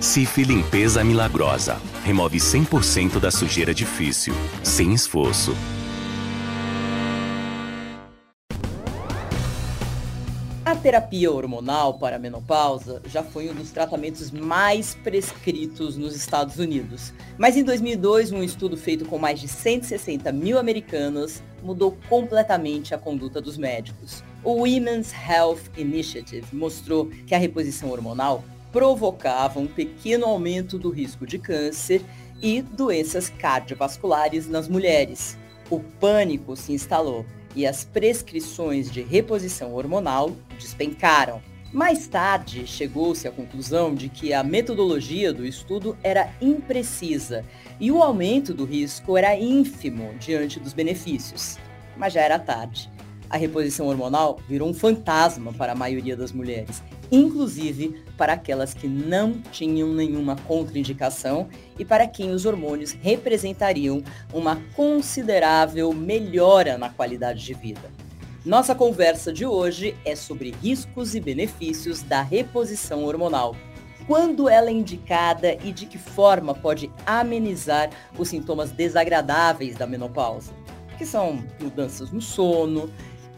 Cif Limpeza Milagrosa. Remove 100% da sujeira difícil, sem esforço. A terapia hormonal para a menopausa já foi um dos tratamentos mais prescritos nos Estados Unidos. Mas em 2002, um estudo feito com mais de 160 mil americanas mudou completamente a conduta dos médicos. O Women's Health Initiative mostrou que a reposição hormonal provocava um pequeno aumento do risco de câncer e doenças cardiovasculares nas mulheres. O pânico se instalou e as prescrições de reposição hormonal despencaram. Mais tarde, chegou-se à conclusão de que a metodologia do estudo era imprecisa e o aumento do risco era ínfimo diante dos benefícios. Mas já era tarde. A reposição hormonal virou um fantasma para a maioria das mulheres, inclusive para aquelas que não tinham nenhuma contraindicação e para quem os hormônios representariam uma considerável melhora na qualidade de vida. Nossa conversa de hoje é sobre riscos e benefícios da reposição hormonal. Quando ela é indicada e de que forma pode amenizar os sintomas desagradáveis da menopausa, que são mudanças no sono,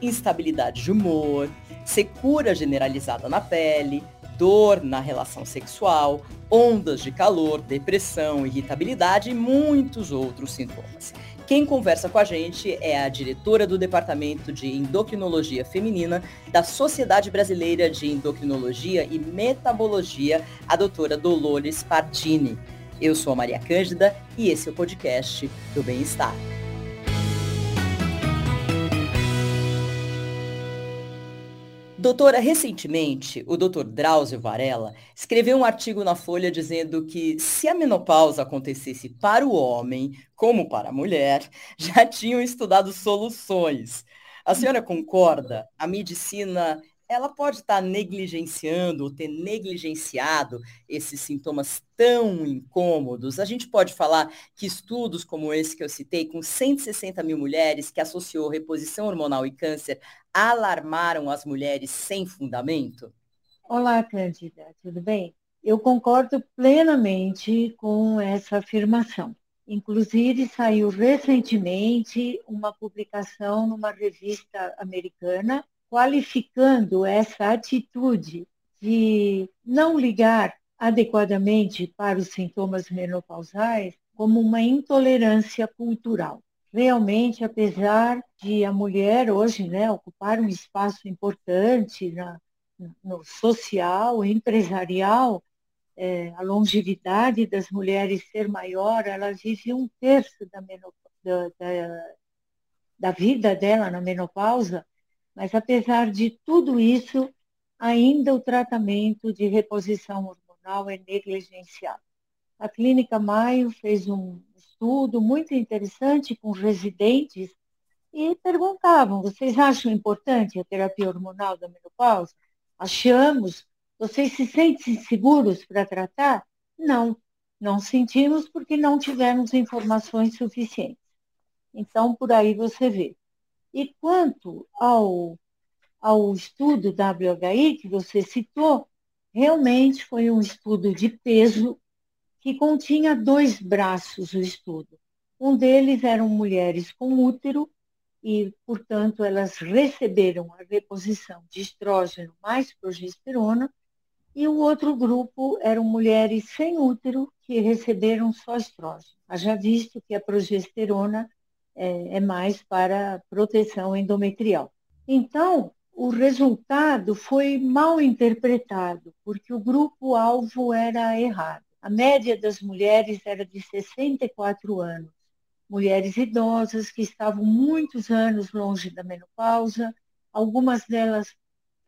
instabilidade de humor, secura generalizada na pele, dor na relação sexual, ondas de calor, depressão, irritabilidade e muitos outros sintomas. Quem conversa com a gente é a diretora do Departamento de Endocrinologia Feminina da Sociedade Brasileira de Endocrinologia e Metabologia, a doutora Dolores Pardini. Eu sou a Maria Cândida e esse é o podcast do Bem-Estar. Doutora, recentemente, o doutor Drauzio Varela escreveu um artigo na Folha dizendo que se a menopausa acontecesse para o homem como para a mulher, já tinham estudado soluções. A senhora concorda? A medicina ela pode estar negligenciando ou ter negligenciado esses sintomas tão incômodos. A gente pode falar que estudos como esse que eu citei, com 160 mil mulheres que associou reposição hormonal e câncer, alarmaram as mulheres sem fundamento? Olá, Cândida, tudo bem? Eu concordo plenamente com essa afirmação. Inclusive, saiu recentemente uma publicação numa revista americana qualificando essa atitude de não ligar adequadamente para os sintomas menopausais como uma intolerância cultural. Realmente, apesar de a mulher hoje né, ocupar um espaço importante na, no social, empresarial, é, a longevidade das mulheres ser maior, ela vive um terço da, da, da, da vida dela na menopausa, mas, apesar de tudo isso, ainda o tratamento de reposição hormonal é negligenciado. A Clínica Maio fez um estudo muito interessante com residentes e perguntavam: vocês acham importante a terapia hormonal da menopausa? Achamos. Vocês se sentem seguros para tratar? Não, não sentimos porque não tivemos informações suficientes. Então, por aí você vê. E quanto ao, ao estudo WHI que você citou, realmente foi um estudo de peso que continha dois braços o estudo. Um deles eram mulheres com útero e, portanto, elas receberam a reposição de estrógeno mais progesterona, e o outro grupo eram mulheres sem útero que receberam só estrógeno. Haja visto que a progesterona é, é mais para proteção endometrial. Então, o resultado foi mal interpretado, porque o grupo-alvo era errado. A média das mulheres era de 64 anos. Mulheres idosas que estavam muitos anos longe da menopausa, algumas delas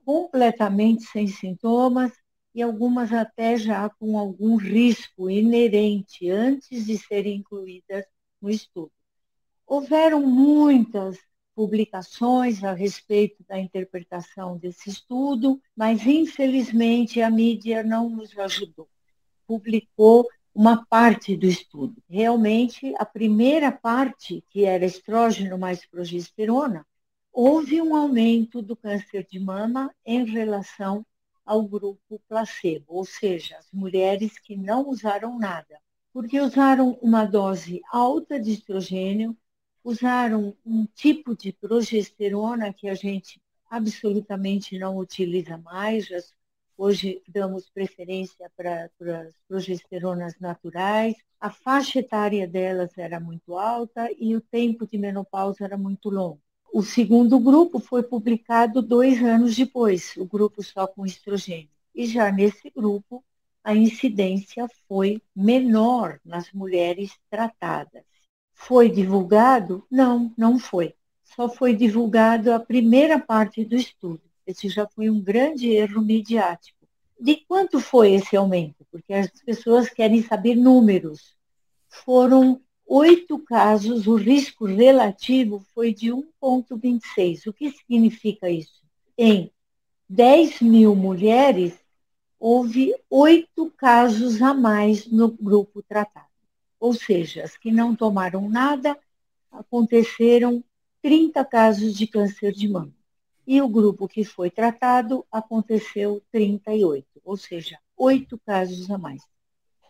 completamente sem sintomas e algumas até já com algum risco inerente antes de serem incluídas no estudo. Houveram muitas publicações a respeito da interpretação desse estudo, mas infelizmente a mídia não nos ajudou. Publicou uma parte do estudo. Realmente, a primeira parte, que era estrógeno mais progesterona, houve um aumento do câncer de mama em relação ao grupo placebo, ou seja, as mulheres que não usaram nada, porque usaram uma dose alta de estrogênio, usaram um tipo de progesterona que a gente absolutamente não utiliza mais, hoje damos preferência para, as progesteronas naturais, a faixa etária delas era muito alta e o tempo de menopausa era muito longo. O segundo grupo foi publicado dois anos depois, o grupo só com estrogênio. E já nesse grupo, a incidência foi menor nas mulheres tratadas. Foi divulgado? Não, não foi. Só foi divulgado a primeira parte do estudo. Esse já foi um grande erro midiático. De quanto foi esse aumento? Porque as pessoas querem saber números. Foram oito casos, o risco relativo foi de 1,26. O que significa isso? Em 10 mil mulheres, houve oito casos a mais no grupo tratado. Ou seja, as que não tomaram nada, aconteceram 30 casos de câncer de mama. E o grupo que foi tratado, aconteceu 38, ou seja, oito casos a mais.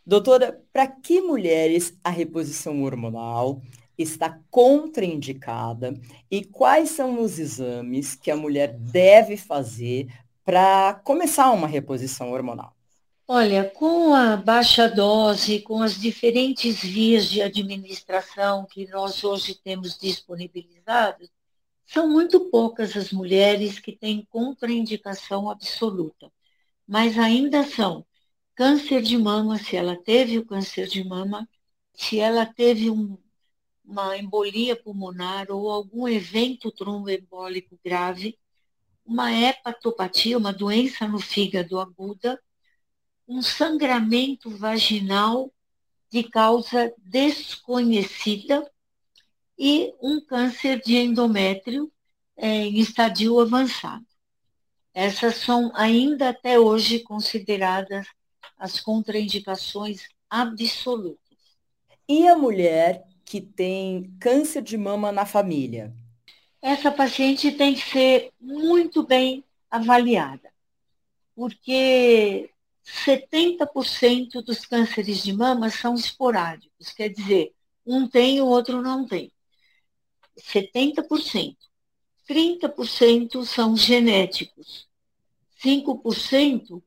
Doutora, para que mulheres a reposição hormonal está contraindicada e quais são os exames que a mulher deve fazer para começar uma reposição hormonal? Olha, com a baixa dose, com as diferentes vias de administração que nós hoje temos disponibilizadas, são muito poucas as mulheres que têm contraindicação absoluta, mas ainda são. Câncer de mama, se ela teve o câncer de mama, se ela teve um, uma embolia pulmonar ou algum evento tromboembólico grave, uma hepatopatia, uma doença no fígado aguda, um sangramento vaginal de causa desconhecida e um câncer de endométrio é, em estadio avançado. Essas são ainda até hoje consideradas as contraindicações absolutas. E a mulher que tem câncer de mama na família? Essa paciente tem que ser muito bem avaliada, porque 70% dos cânceres de mama são esporádicos, quer dizer, um tem o outro não tem. 70%. 30% são genéticos. 5%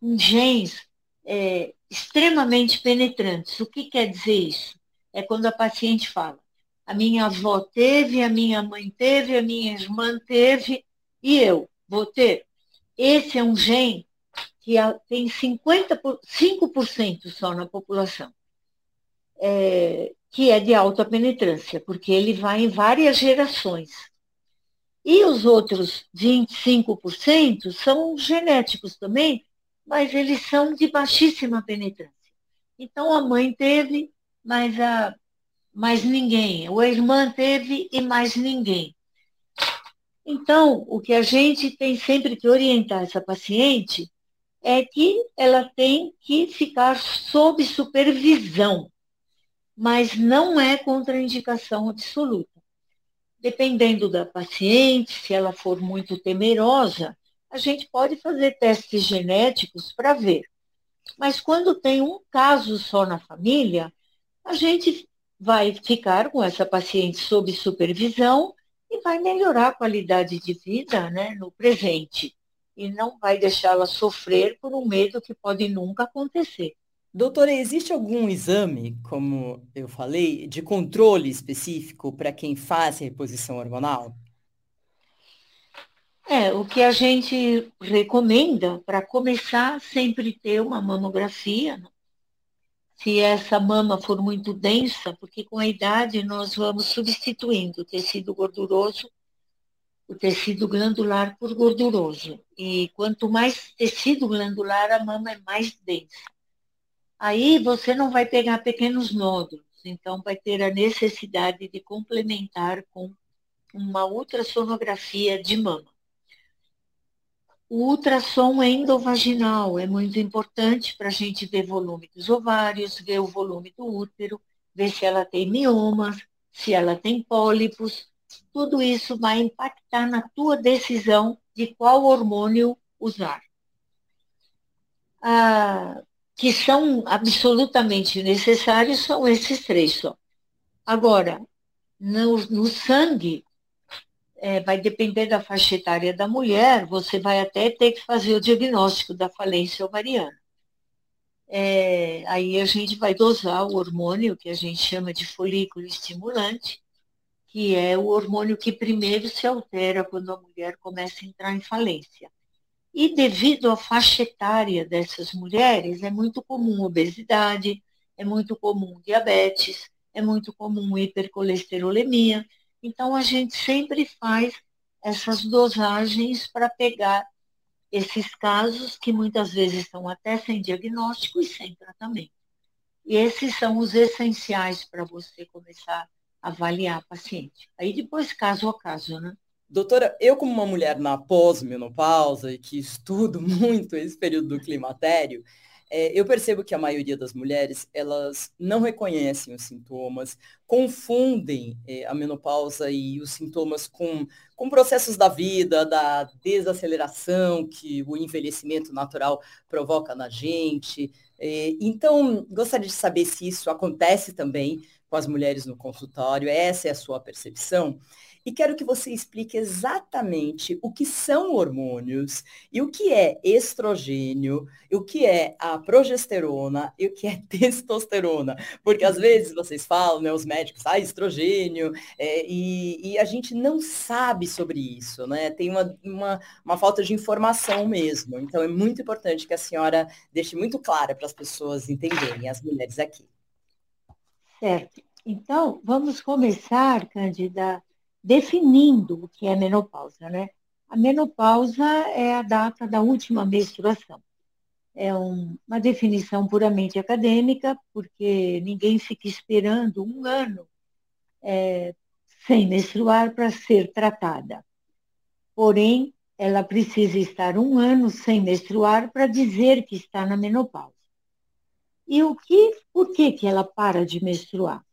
com genes é, extremamente penetrantes. O que quer dizer isso? É quando a paciente fala: a minha avó teve, a minha mãe teve, a minha irmã teve, e eu vou ter. Esse é um gene que tem 50 por, 5% só na população, é, que é de alta penetrância, porque ele vai em várias gerações. E os outros 25% são genéticos também, mas eles são de baixíssima penetrância. Então a mãe teve, mas a mais ninguém. A irmã teve e mais ninguém. Então, o que a gente tem sempre que orientar essa paciente é que ela tem que ficar sob supervisão, mas não é contraindicação absoluta. Dependendo da paciente, se ela for muito temerosa, a gente pode fazer testes genéticos para ver. Mas quando tem um caso só na família, a gente vai ficar com essa paciente sob supervisão e vai melhorar a qualidade de vida né, no presente. E não vai deixá-la sofrer por um medo que pode nunca acontecer. Doutora, existe algum exame, como eu falei, de controle específico para quem faz reposição hormonal? É, o que a gente recomenda para começar sempre ter uma mamografia, né? se essa mama for muito densa, porque com a idade nós vamos substituindo o tecido gorduroso, o tecido glandular por gorduroso. E quanto mais tecido glandular, a mama é mais densa. Aí você não vai pegar pequenos nódulos, então vai ter a necessidade de complementar com uma ultrassonografia de mama. O ultrassom endovaginal é muito importante para a gente ver volume dos ovários, ver o volume do útero, ver se ela tem miomas, se ela tem pólipos. Tudo isso vai impactar na tua decisão de qual hormônio usar. ah, que são absolutamente necessários são esses três só. Agora, no, no sangue, é, vai depender da faixa etária da mulher, você vai até ter que fazer o diagnóstico da falência ovariana. É, aí a gente vai dosar o hormônio que a gente chama de folículo estimulante, que é o hormônio que primeiro se altera quando a mulher começa a entrar em falência. E devido à faixa etária dessas mulheres, é muito comum obesidade, é muito comum diabetes, é muito comum hipercolesterolemia. Então, a gente sempre faz essas dosagens para pegar esses casos que muitas vezes estão até sem diagnóstico e sem tratamento. E esses são os essenciais para você começar a avaliar a paciente. Aí depois, caso a caso, né? Doutora, eu como uma mulher na pós-menopausa e que estudo muito esse período do climatério, é, eu percebo que a maioria das mulheres, elas não reconhecem os sintomas, confundem é, a menopausa e os sintomas com, com processos da vida, da desaceleração que o envelhecimento natural provoca na gente. É, então, gostaria de saber se isso acontece também com as mulheres no consultório, essa é a sua percepção e quero que você explique exatamente o que são hormônios e o que é estrogênio, o que é a progesterona e o que é testosterona. Porque às vezes vocês falam, né, os médicos, ah, estrogênio, é, e, e, a gente não sabe sobre isso, né? Tem uma, uma, uma falta de informação mesmo. Então é muito importante que a senhora deixe muito clara para as pessoas entenderem, as mulheres aqui. Certo. Então, vamos começar, Cândida, definindo o que é menopausa, né? A menopausa é a data da última menstruação. É um, uma definição puramente acadêmica, porque ninguém fica esperando um ano é, sem menstruar para ser tratada. Porém, ela precisa estar um ano sem menstruar para dizer que está na menopausa. E o que, por que, que ela para de menstruar?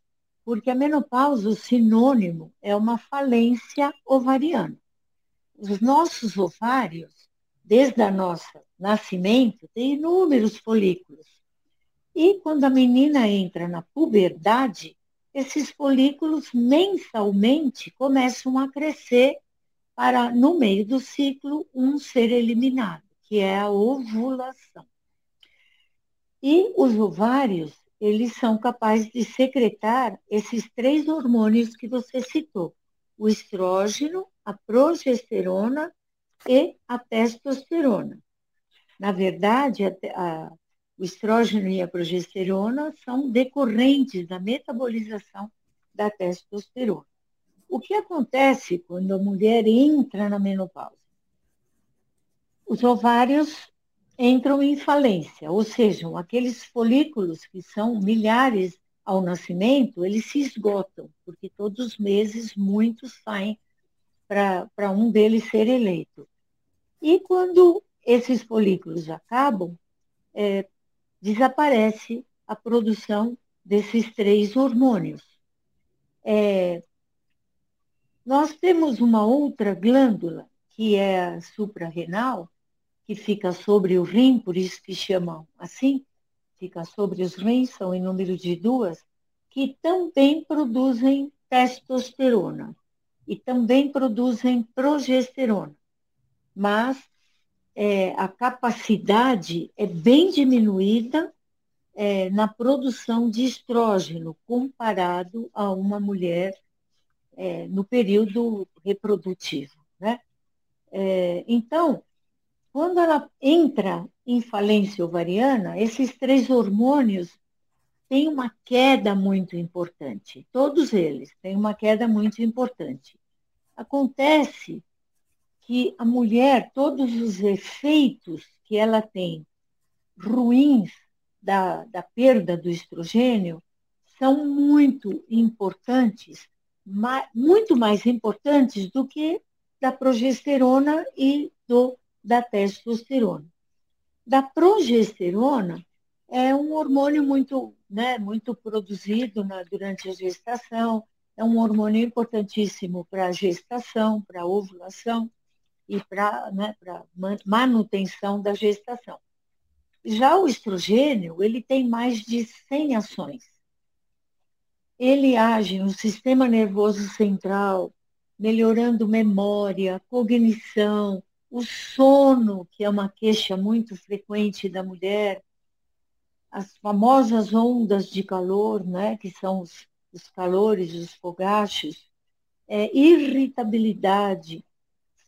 Porque a menopausa, o sinônimo, é uma falência ovariana. Os nossos ovários, desde o nosso nascimento, têm inúmeros folículos. E quando a menina entra na puberdade, esses folículos mensalmente começam a crescer para, no meio do ciclo, um ser eliminado, que é a ovulação. E os ovários, eles são capazes de secretar esses três hormônios que você citou: o estrógeno, a progesterona e a testosterona. Na verdade, a, a, o estrógeno e a progesterona são decorrentes da metabolização da testosterona. O que acontece quando a mulher entra na menopausa? Os ovários entram em falência, ou seja, aqueles folículos que são milhares ao nascimento, eles se esgotam, porque todos os meses muitos saem para um deles ser eleito. E quando esses folículos acabam, é, desaparece a produção desses três hormônios. É, nós temos uma outra glândula, que é a suprarrenal, que fica sobre o rim, por isso que chamam assim, fica sobre os rins, são em número de duas, que também produzem testosterona e também produzem progesterona. Mas é, a capacidade é bem diminuída é, na produção de estrógeno comparado a uma mulher é, no período reprodutivo. Né? É, então, quando ela entra em falência ovariana, esses três hormônios têm uma queda muito importante. Todos eles têm uma queda muito importante. Acontece que a mulher, todos os efeitos que ela tem ruins da, da perda do estrogênio são muito importantes, muito mais importantes do que da progesterona e do da testosterona. Da progesterona é um hormônio muito, né, muito produzido na, durante a gestação, é um hormônio importantíssimo para a gestação, para a ovulação e para né, manutenção da gestação. já o estrogênio, ele tem mais de 100 ações. Ele age no sistema nervoso central, melhorando memória, cognição, o sono, que é uma queixa muito frequente da mulher, as famosas ondas de calor, né, que são os, os calores, os fogachos, é, irritabilidade,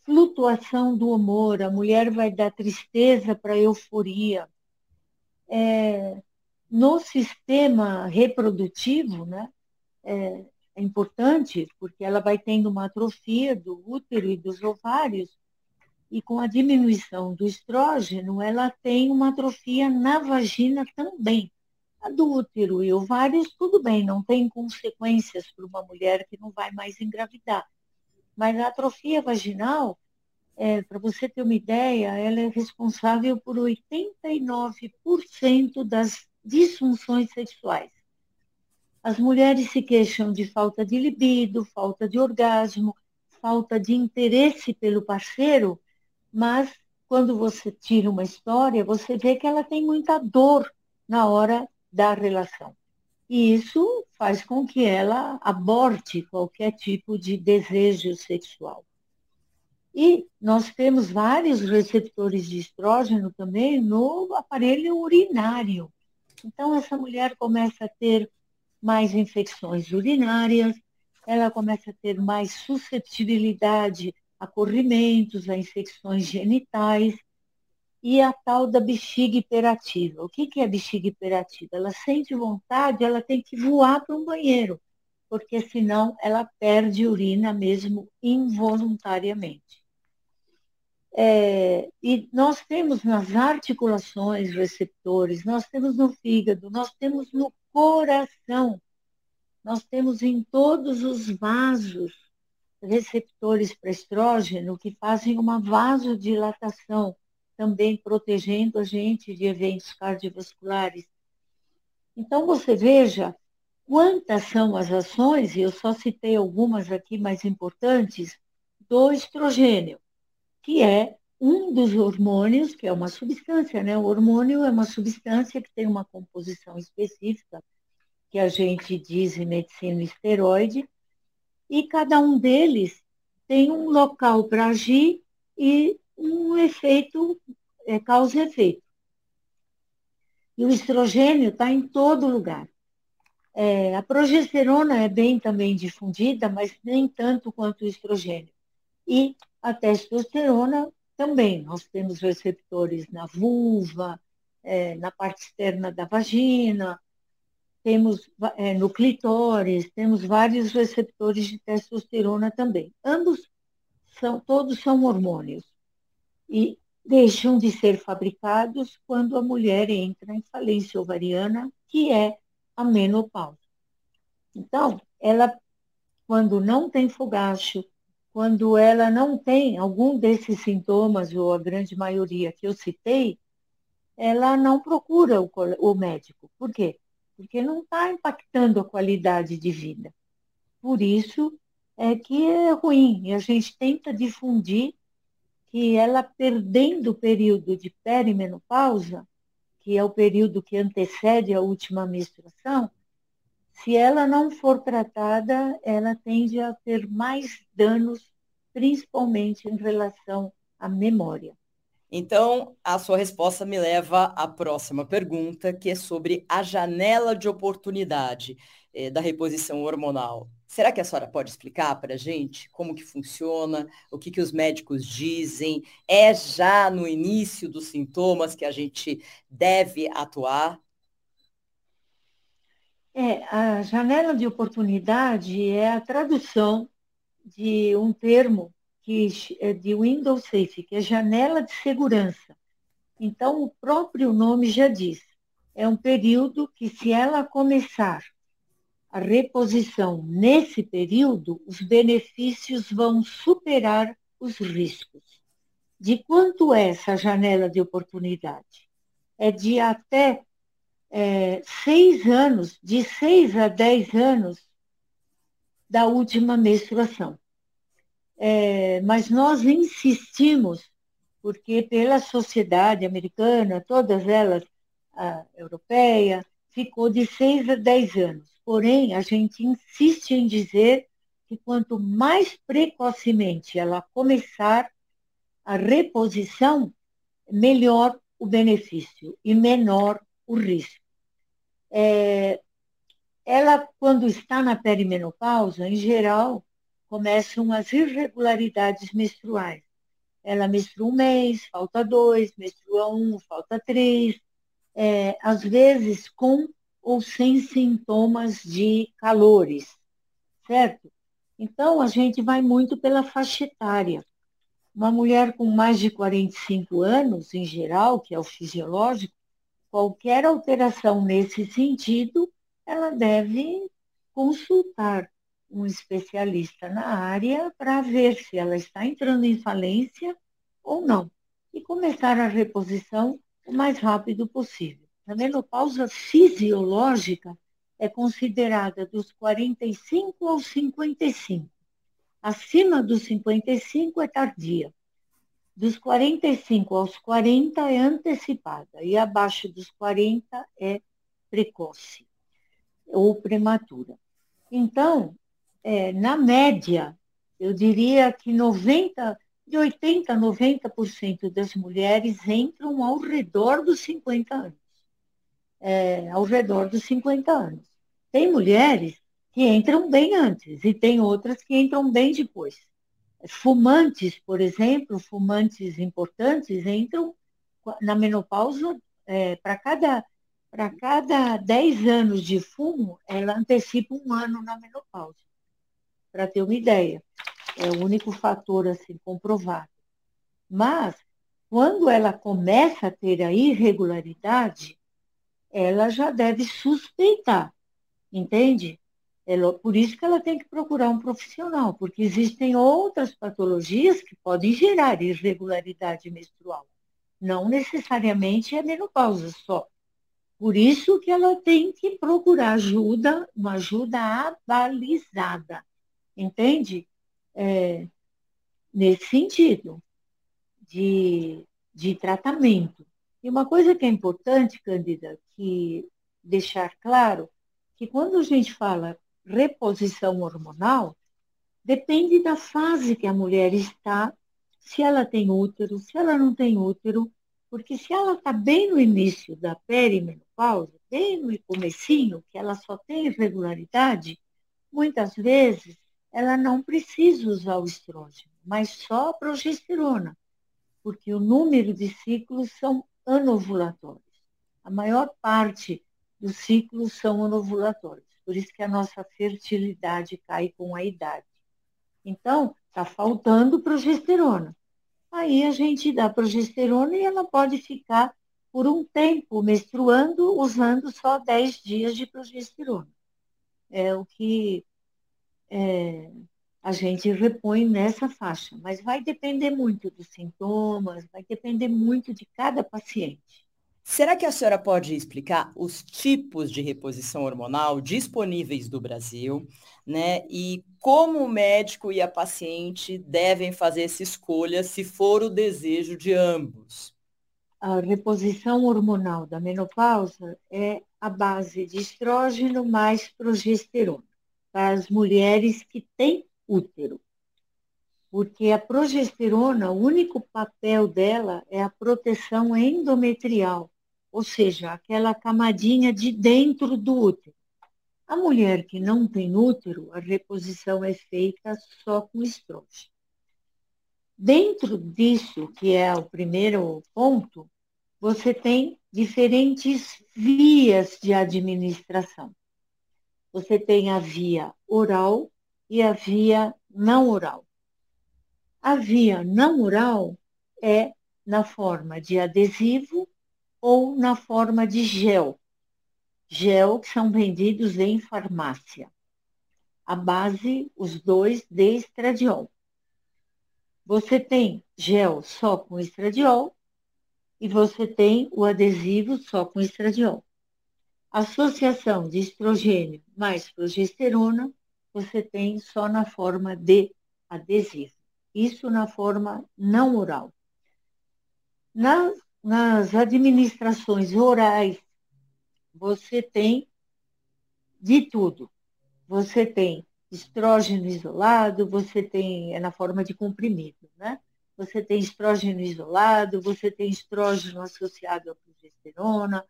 flutuação do humor, a mulher vai dar tristeza para euforia. É, no sistema reprodutivo, né, é, é importante porque ela vai tendo uma atrofia do útero e dos ovários, e com a diminuição do estrógeno, ela tem uma atrofia na vagina também. A do útero e ovários, tudo bem, não tem consequências para uma mulher que não vai mais engravidar. Mas a atrofia vaginal, é, para você ter uma ideia, ela é responsável por 89% das disfunções sexuais. As mulheres se queixam de falta de libido, falta de orgasmo, falta de interesse pelo parceiro, mas quando você tira uma história, você vê que ela tem muita dor na hora da relação. E isso faz com que ela aborte qualquer tipo de desejo sexual. E nós temos vários receptores de estrógeno também no aparelho urinário. Então, essa mulher começa a ter mais infecções urinárias, ela começa a ter mais suscetibilidade a corrimentos, a infecções genitais e a tal da bexiga hiperativa. O que, que é bexiga hiperativa? Ela sente vontade, ela tem que voar para um banheiro, porque senão ela perde urina mesmo involuntariamente. É, e nós temos nas articulações receptores, nós temos no fígado, nós temos no coração, nós temos em todos os vasos receptores para estrógeno que fazem uma vasodilatação, também protegendo a gente de eventos cardiovasculares. Então, você veja quantas são as ações, e eu só citei algumas aqui mais importantes, do estrogênio, que é um dos hormônios, que é uma substância, né? O hormônio é uma substância que tem uma composição específica, que a gente diz em medicina esteroide, e cada um deles tem um local para agir e um efeito, é, causa efeito. E o estrogênio está em todo lugar. É, a progesterona é bem também difundida, mas nem tanto quanto o estrogênio. E a testosterona também. Nós temos receptores na vulva, é, na parte externa da vagina, temos é, no clitóris, temos vários receptores de testosterona também. Ambos são, todos são hormônios e deixam de ser fabricados quando a mulher entra em falência ovariana, que é a menopausa. Então, ela, quando não tem fogacho, quando ela não tem algum desses sintomas, ou a grande maioria que eu citei, ela não procura o, o médico. Por quê? Porque não está impactando a qualidade de vida. Por isso é que é ruim, e a gente tenta difundir que ela perdendo o período de perimenopausa, que é o período que antecede a última menstruação, se ela não for tratada, ela tende a ter mais danos, principalmente em relação à memória. Então, a sua resposta me leva à próxima pergunta, que é sobre a janela de oportunidade eh, da reposição hormonal. Será que a senhora pode explicar para a gente como que funciona, o que, que os médicos dizem? É já no início dos sintomas que a gente deve atuar? É, a janela de oportunidade é a tradução de um termo que é de Windows Safe, que é janela de segurança. Então, o próprio nome já diz, é um período que, se ela começar a reposição nesse período, os benefícios vão superar os riscos. De quanto é essa janela de oportunidade? É de até é, seis anos, de seis a dez anos da última menstruação. É, mas nós insistimos, porque pela sociedade americana, todas elas a europeia, ficou de 6 a 10 anos. Porém, a gente insiste em dizer que quanto mais precocemente ela começar a reposição, melhor o benefício e menor o risco. É, ela, quando está na perimenopausa, em geral, começam as irregularidades menstruais. Ela menstrua um mês, falta dois, menstrua um, falta três, é, às vezes com ou sem sintomas de calores, certo? Então, a gente vai muito pela faixa etária. Uma mulher com mais de 45 anos, em geral, que é o fisiológico, qualquer alteração nesse sentido, ela deve consultar um especialista na área para ver se ela está entrando em falência ou não e começar a reposição o mais rápido possível. A menopausa fisiológica é considerada dos 45 aos 55. Acima dos 55 é tardia. Dos 45 aos 40 é antecipada e abaixo dos 40 é precoce ou prematura. Então, é, na média, eu diria que 90, de 80% a 90% das mulheres entram ao redor dos 50 anos. É, ao redor dos 50 anos. Tem mulheres que entram bem antes e tem outras que entram bem depois. Fumantes, por exemplo, fumantes importantes entram na menopausa é, para cada para cada 10 anos de fumo, ela antecipa um ano na menopausa para ter uma ideia. É o único fator assim comprovado. Mas, quando ela começa a ter a irregularidade, ela já deve suspeitar, entende? Ela, por isso que ela tem que procurar um profissional, porque existem outras patologias que podem gerar irregularidade menstrual. Não necessariamente é menopausa só. Por isso que ela tem que procurar ajuda, uma ajuda avalizada entende? É, nesse sentido de, de tratamento. E uma coisa que é importante, Cândida, que deixar claro, que quando a gente fala reposição hormonal, depende da fase que a mulher está, se ela tem útero, se ela não tem útero, porque se ela está bem no início da perimenopausa, bem no comecinho, que ela só tem irregularidade, muitas vezes ela não precisa usar o estrógeno, mas só a progesterona, porque o número de ciclos são anovulatórios. A maior parte dos ciclos são anovulatórios, por isso que a nossa fertilidade cai com a idade. Então, está faltando progesterona. Aí a gente dá progesterona e ela pode ficar por um tempo menstruando usando só 10 dias de progesterona. É o que é, a gente repõe nessa faixa, mas vai depender muito dos sintomas, vai depender muito de cada paciente. Será que a senhora pode explicar os tipos de reposição hormonal disponíveis do Brasil, né? E como o médico e a paciente devem fazer essa escolha se for o desejo de ambos? A reposição hormonal da menopausa é a base de estrógeno mais progesterona para as mulheres que têm útero. Porque a progesterona, o único papel dela é a proteção endometrial, ou seja, aquela camadinha de dentro do útero. A mulher que não tem útero, a reposição é feita só com estrógeno. Dentro disso, que é o primeiro ponto, você tem diferentes vias de administração você tem a via oral e a via não oral. A via não oral é na forma de adesivo ou na forma de gel. Gel que são vendidos em farmácia. A base, os dois de estradiol. Você tem gel só com estradiol e você tem o adesivo só com estradiol associação de estrogênio mais progesterona, você tem só na forma de adesivo. Isso na forma não oral. Na nas administrações orais, você tem de tudo. Você tem estrógeno isolado, você tem, é na forma de comprimido, né? Você tem estrógeno isolado, você tem estrógeno associado à progesterona,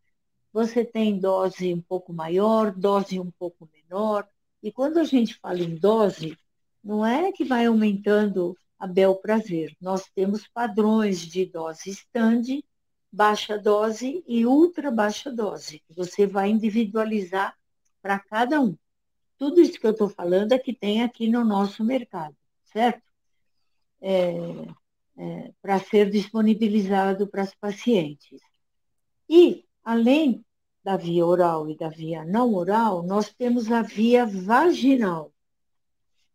você tem dose um pouco maior, dose um pouco menor. E quando a gente fala em dose, não é que vai aumentando a bel prazer. Nós temos padrões de dose stand, baixa dose e ultra baixa dose. Você vai individualizar para cada um. Tudo isso que eu estou falando é que tem aqui no nosso mercado, certo? É, é, para ser disponibilizado para os pacientes. E, além da via oral e da via não oral, nós temos a via vaginal.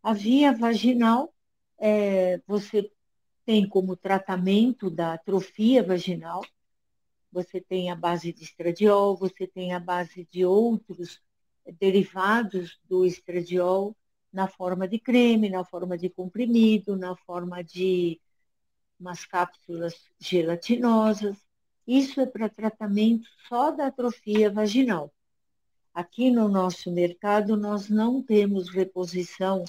A via vaginal, é, você tem como tratamento da atrofia vaginal, você tem a base de estradiol, você tem a base de outros derivados do estradiol na forma de creme, na forma de comprimido, na forma de umas cápsulas gelatinosas. Isso é para tratamento só da atrofia vaginal. Aqui no nosso mercado, nós não temos reposição,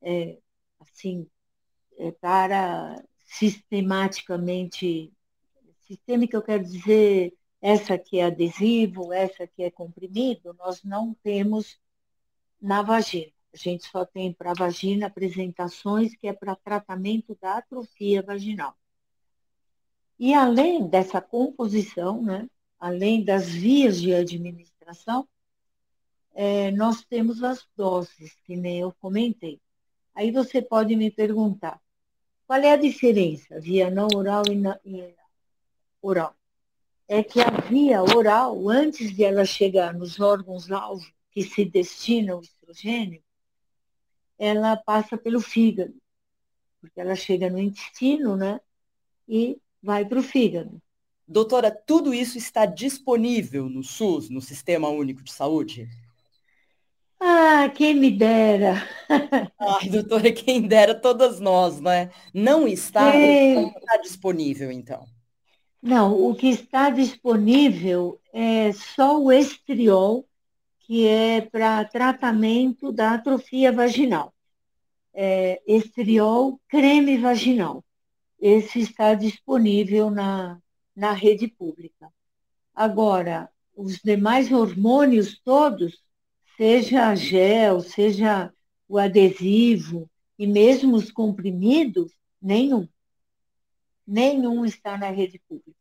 é, assim, é, para sistematicamente, sistema que eu quero dizer, essa aqui é adesivo, essa aqui é comprimido, nós não temos na vagina. A gente só tem para a vagina apresentações que é para tratamento da atrofia vaginal. E além dessa composição, né, além das vias de administração, é, nós temos as doses, que nem eu comentei. Aí você pode me perguntar, qual é a diferença via não oral e, na, e oral? É que a via oral, antes de ela chegar nos órgãos-alvo que se destinam ao estrogênio, ela passa pelo fígado, porque ela chega no intestino, né? E vai para o fígado. Doutora, tudo isso está disponível no SUS, no Sistema Único de Saúde? Ah, quem me dera! Ai, doutora, quem dera todas nós, né? Não está, não está disponível, então. Não, o que está disponível é só o estriol, que é para tratamento da atrofia vaginal. É, estriol creme vaginal esse está disponível na, na rede pública. Agora, os demais hormônios todos, seja gel, seja o adesivo e mesmo os comprimidos, nenhum. Nenhum está na rede pública.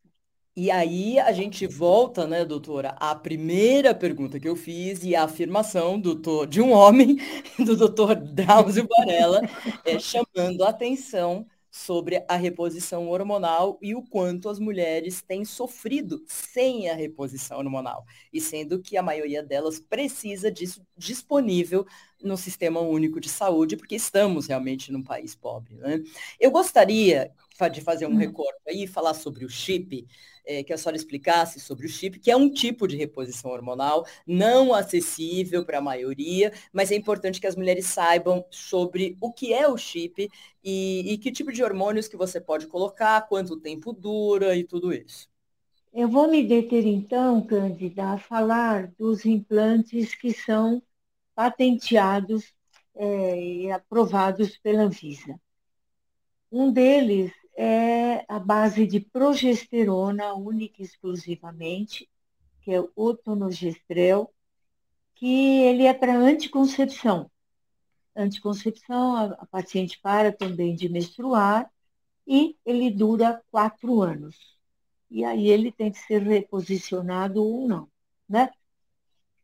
E aí a gente volta, né, doutora, à primeira pergunta que eu fiz e a afirmação do, de um homem, do doutor Drauzio Varela, é, chamando a atenção sobre a reposição hormonal e o quanto as mulheres têm sofrido sem a reposição hormonal, e sendo que a maioria delas precisa disso disponível no Sistema Único de Saúde, porque estamos realmente num país pobre. Né? Eu gostaria de fazer um uhum. recorte aí, falar sobre o chip, é, que a senhora explicasse sobre o chip, que é um tipo de reposição hormonal não acessível para a maioria, mas é importante que as mulheres saibam sobre o que é o chip e, e que tipo de hormônios que você pode colocar, quanto tempo dura e tudo isso. Eu vou me deter então, Cândida, a falar dos implantes que são patenteados é, e aprovados pela Anvisa. Um deles é a base de progesterona única e exclusivamente, que é o otonogestrel, que ele é para anticoncepção. Anticoncepção, a, a paciente para também de menstruar e ele dura quatro anos. E aí ele tem que ser reposicionado ou não, né?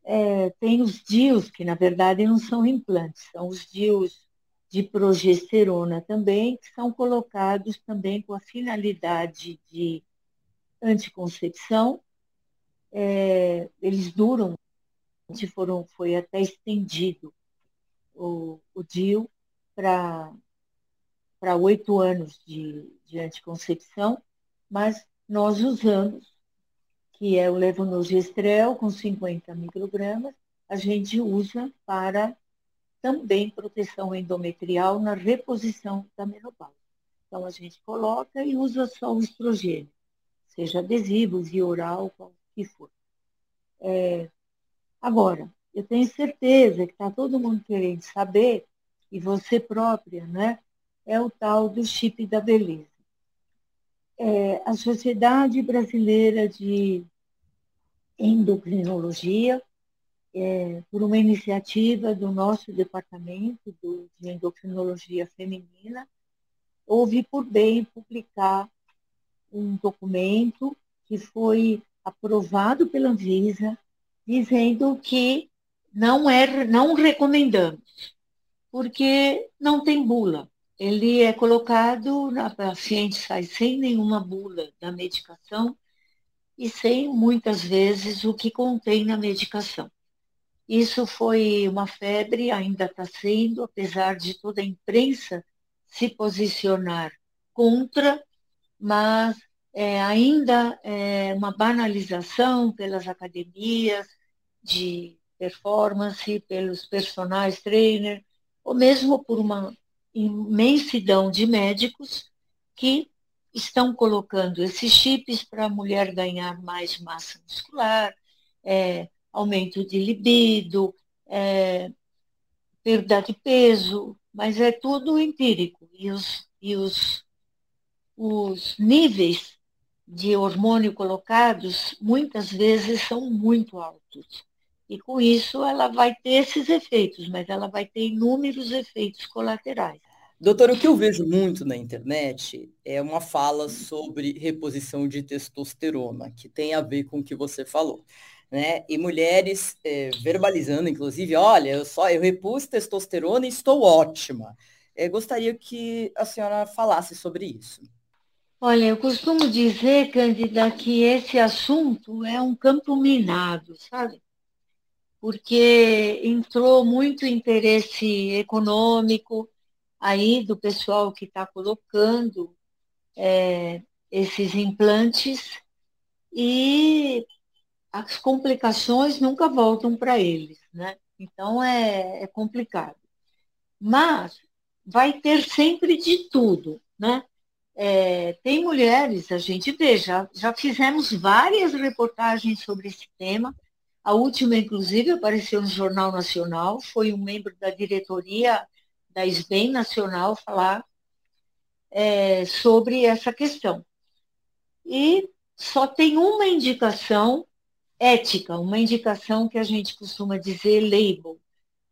É, tem os DIUs, que na verdade não são implantes, são os DIUs de progesterona também, que são colocados também com a finalidade de anticoncepção. É, eles duram, foram, foi até estendido o, o DIU para oito anos de, de anticoncepção, mas nós usamos, que é o levonorgestrel com 50 microgramas, a gente usa para também proteção endometrial na reposição da menopausa. Então, a gente coloca e usa só o estrogênio, seja adesivos, via oral, qual que for. É, agora, eu tenho certeza que está todo mundo querendo saber, e você própria, né? É o tal do chip da beleza. É, a Sociedade Brasileira de Endocrinologia, é, por uma iniciativa do nosso departamento do, de endocrinologia feminina, houve por bem publicar um documento que foi aprovado pela Anvisa, dizendo que não é, não recomendamos, porque não tem bula. Ele é colocado, na paciente sai sem nenhuma bula da medicação e sem, muitas vezes, o que contém na medicação. Isso foi uma febre, ainda está sendo, apesar de toda a imprensa se posicionar contra, mas é, ainda é uma banalização pelas academias de performance, pelos personagens trainer, ou mesmo por uma imensidão de médicos que estão colocando esses chips para a mulher ganhar mais massa muscular, é, aumento de libido, é, perda de peso, mas é tudo empírico. E os, e os, os níveis de hormônio colocados muitas vezes são muito altos. E com isso ela vai ter esses efeitos, mas ela vai ter inúmeros efeitos colaterais. Doutor, o que eu vejo muito na internet é uma fala sobre reposição de testosterona, que tem a ver com o que você falou. Né? E mulheres é, verbalizando, inclusive, olha, eu só eu repus testosterona e estou ótima. Eu gostaria que a senhora falasse sobre isso. Olha, eu costumo dizer, Cândida, que esse assunto é um campo minado, sabe? Porque entrou muito interesse econômico, aí do pessoal que está colocando é, esses implantes e as complicações nunca voltam para eles, né? Então é, é, complicado. Mas vai ter sempre de tudo, né? É, tem mulheres, a gente vê, já, já fizemos várias reportagens sobre esse tema. A última, inclusive, apareceu no Jornal Nacional, foi um membro da diretoria da SBEM Nacional falar é, sobre essa questão. E só tem uma indicação ética, uma indicação que a gente costuma dizer label,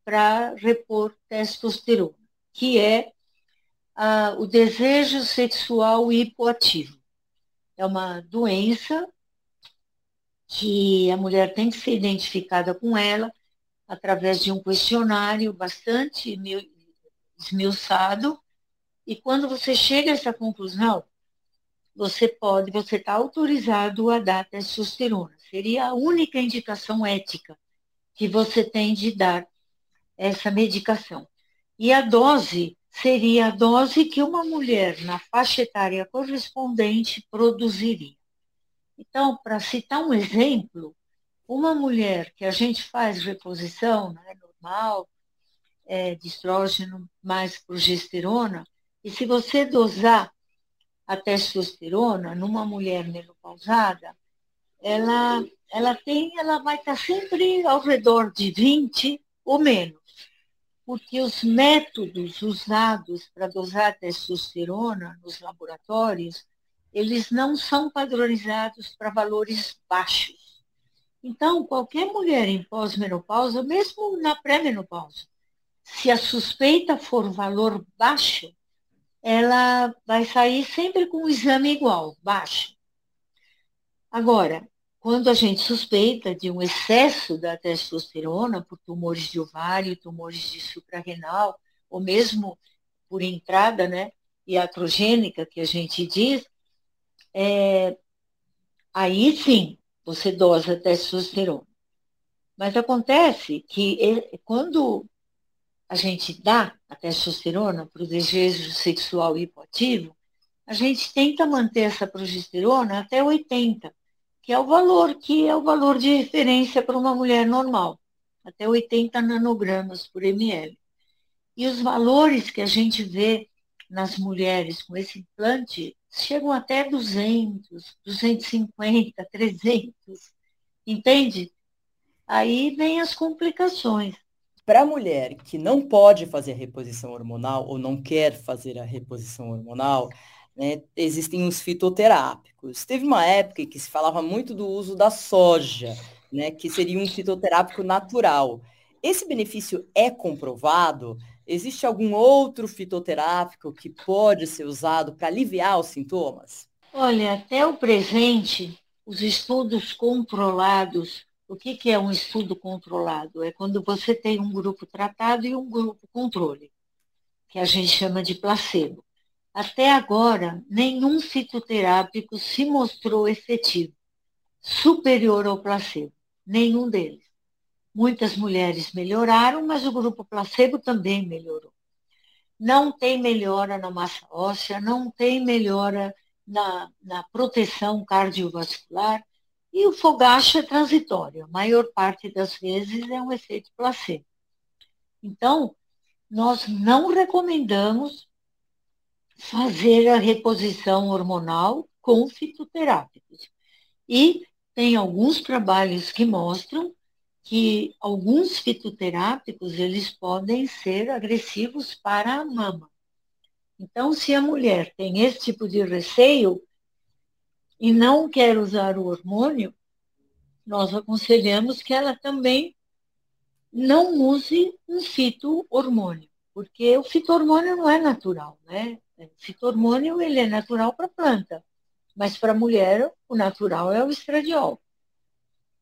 para repor testosterona, que é ah, o desejo sexual hipoativo. É uma doença que a mulher tem que ser identificada com ela através de um questionário bastante esmiuçado, e quando você chega a essa conclusão, você pode, você está autorizado a dar testosterona. Seria a única indicação ética que você tem de dar essa medicação. E a dose seria a dose que uma mulher na faixa etária correspondente produziria. Então, para citar um exemplo, uma mulher que a gente faz reposição, né, normal, é, de estrógeno mais progesterona, e se você dosar a testosterona numa mulher menopausada, ela, ela tem, ela vai estar sempre ao redor de 20 ou menos, porque os métodos usados para dosar testosterona nos laboratórios, eles não são padronizados para valores baixos. Então, qualquer mulher em pós-menopausa, mesmo na pré-menopausa, se a suspeita for valor baixo, ela vai sair sempre com o exame igual, baixo. Agora, quando a gente suspeita de um excesso da testosterona por tumores de ovário, tumores de suprarrenal, ou mesmo por entrada né, iatrogênica, que a gente diz, é, aí sim você dosa testosterona. Mas acontece que quando a gente dá a testosterona para o desejo sexual hipoativo, a gente tenta manter essa progesterona até 80, que é o valor que é o valor de referência para uma mulher normal, até 80 nanogramas por ml. E os valores que a gente vê nas mulheres com esse implante chegam até 200, 250, 300, entende? Aí vem as complicações. Para a mulher que não pode fazer a reposição hormonal ou não quer fazer a reposição hormonal, né, existem os fitoterápicos. Teve uma época que se falava muito do uso da soja, né, que seria um fitoterápico natural. Esse benefício é comprovado? Existe algum outro fitoterápico que pode ser usado para aliviar os sintomas? Olha, até o presente, os estudos controlados, o que, que é um estudo controlado? É quando você tem um grupo tratado e um grupo controle, que a gente chama de placebo. Até agora, nenhum fitoterápico se mostrou efetivo, superior ao placebo. Nenhum deles. Muitas mulheres melhoraram, mas o grupo placebo também melhorou. Não tem melhora na massa óssea, não tem melhora na, na proteção cardiovascular e o fogacho é transitório. A maior parte das vezes é um efeito placebo. Então, nós não recomendamos fazer a reposição hormonal com fitoterápicos. E tem alguns trabalhos que mostram que alguns fitoterápicos eles podem ser agressivos para a mama. Então, se a mulher tem esse tipo de receio e não quer usar o hormônio, nós aconselhamos que ela também não use um fito-hormônio, porque o fito-hormônio não é natural, né? O fito-hormônio ele é natural para planta, mas para a mulher o natural é o estradiol.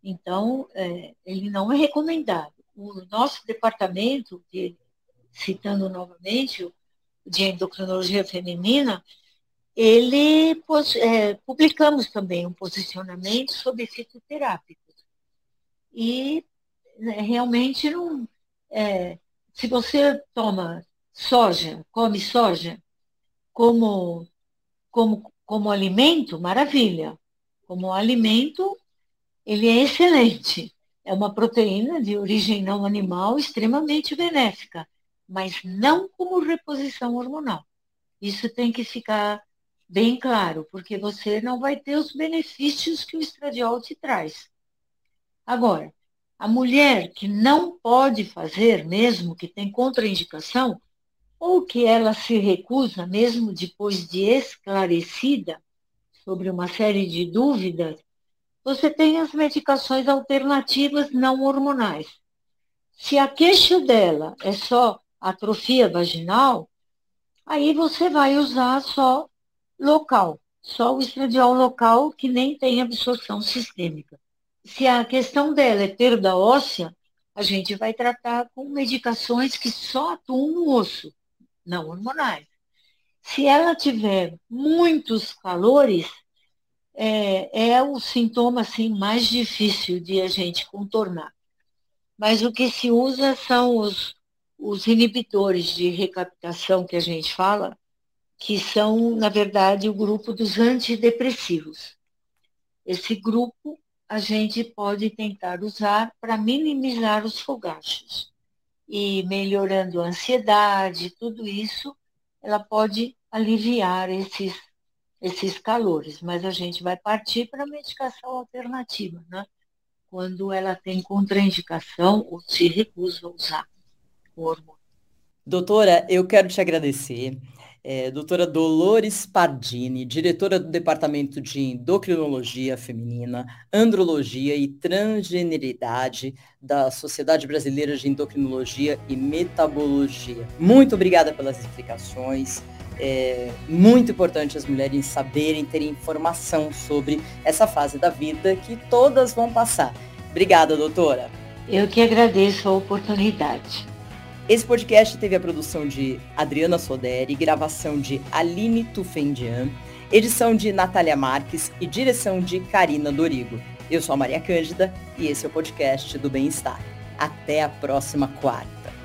Então, é, ele não é recomendado. O nosso departamento, de, citando novamente de endocrinologia feminina, ele é, publicamos também um posicionamento sobre fitoterápicos. E né, realmente não. É, se você toma soja, come soja como, como, como alimento, maravilha. Como alimento, ele é excelente. É uma proteína de origem não animal extremamente benéfica, mas não como reposição hormonal. Isso tem que ficar bem claro, porque você não vai ter os benefícios que o estradiol te traz. Agora, a mulher que não pode fazer, mesmo que tem contraindicação, ou que ela se recusa, mesmo depois de esclarecida sobre uma série de dúvidas, você tem as medicações alternativas não hormonais. Se a queixa dela é só atrofia vaginal, aí você vai usar só local, só o estradiol local que nem tem absorção sistêmica. Se a questão dela é perda óssea, a gente vai tratar com medicações que só atuam no osso, não hormonais. Se ela tiver muitos calores, é, é o sintoma assim, mais difícil de a gente contornar. Mas o que se usa são os, os inibidores de recaptação que a gente fala, que são, na verdade, o grupo dos antidepressivos. Esse grupo a gente pode tentar usar para minimizar os fogachos. E melhorando a ansiedade, tudo isso, ela pode aliviar esses esses calores, mas a gente vai partir para a medicação alternativa, né? Quando ela tem contraindicação ou se recusa a usar o hormônio. Doutora, eu quero te agradecer. É, doutora Dolores Pardini, diretora do Departamento de Endocrinologia Feminina, Andrologia e Transgeneridade da Sociedade Brasileira de Endocrinologia e Metabologia. Muito obrigada pelas explicações é muito importante as mulheres saberem, terem informação sobre essa fase da vida que todas vão passar. Obrigada, doutora. Eu que agradeço a oportunidade. Esse podcast teve a produção de Adriana Soderi, gravação de Aline Tufendian, edição de Natália Marques e direção de Karina Dorigo. Eu sou a Maria Cândida e esse é o podcast do Bem-Estar. Até a próxima quarta.